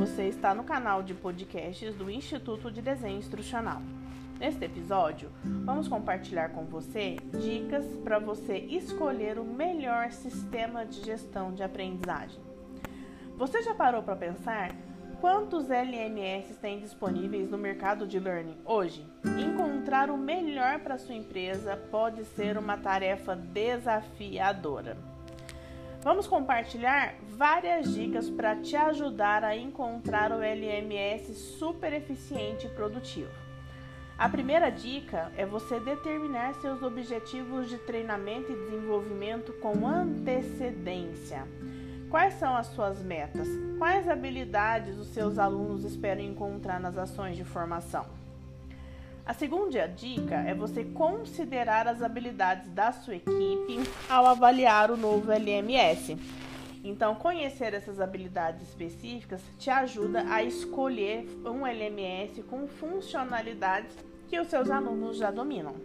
Você está no canal de podcasts do Instituto de Desenho Instrucional. Neste episódio, vamos compartilhar com você dicas para você escolher o melhor sistema de gestão de aprendizagem. Você já parou para pensar quantos LMS tem disponíveis no mercado de learning hoje? Encontrar o melhor para sua empresa pode ser uma tarefa desafiadora. Vamos compartilhar várias dicas para te ajudar a encontrar o LMS super eficiente e produtivo. A primeira dica é você determinar seus objetivos de treinamento e desenvolvimento com antecedência. Quais são as suas metas? Quais habilidades os seus alunos esperam encontrar nas ações de formação? A segunda dica é você considerar as habilidades da sua equipe ao avaliar o novo LMS. Então, conhecer essas habilidades específicas te ajuda a escolher um LMS com funcionalidades que os seus alunos já dominam.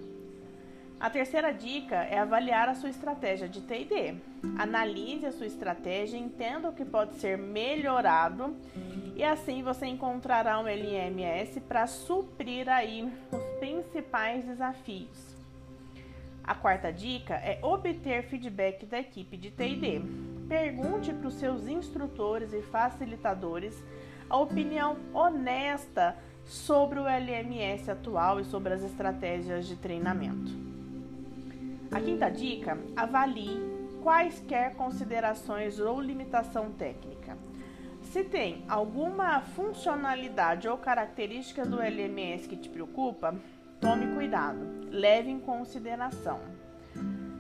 A terceira dica é avaliar a sua estratégia de TD. Analise a sua estratégia, entenda o que pode ser melhorado e assim você encontrará um LMS para suprir aí os principais desafios. A quarta dica é obter feedback da equipe de TD. Pergunte para os seus instrutores e facilitadores a opinião honesta sobre o LMS atual e sobre as estratégias de treinamento. A quinta dica: avalie quaisquer considerações ou limitação técnica. Se tem alguma funcionalidade ou característica do LMS que te preocupa, tome cuidado, leve em consideração.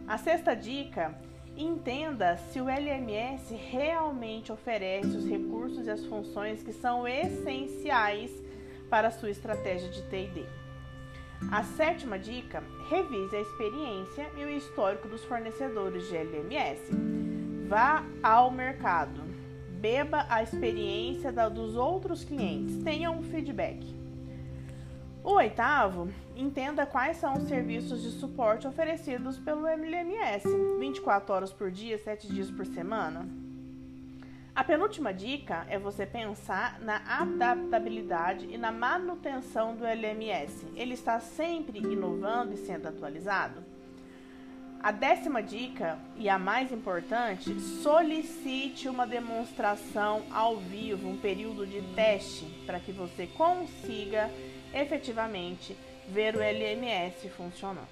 A sexta dica: entenda se o LMS realmente oferece os recursos e as funções que são essenciais para a sua estratégia de TD. A sétima dica: revise a experiência e o histórico dos fornecedores de LMS. Vá ao mercado, beba a experiência dos outros clientes, tenha um feedback. O oitavo, entenda quais são os serviços de suporte oferecidos pelo LMS, 24 horas por dia, 7 dias por semana. A penúltima dica é você pensar na adaptabilidade e na manutenção do LMS. Ele está sempre inovando e sendo atualizado? A décima dica, e a mais importante, solicite uma demonstração ao vivo, um período de teste, para que você consiga efetivamente ver o LMS funcionando.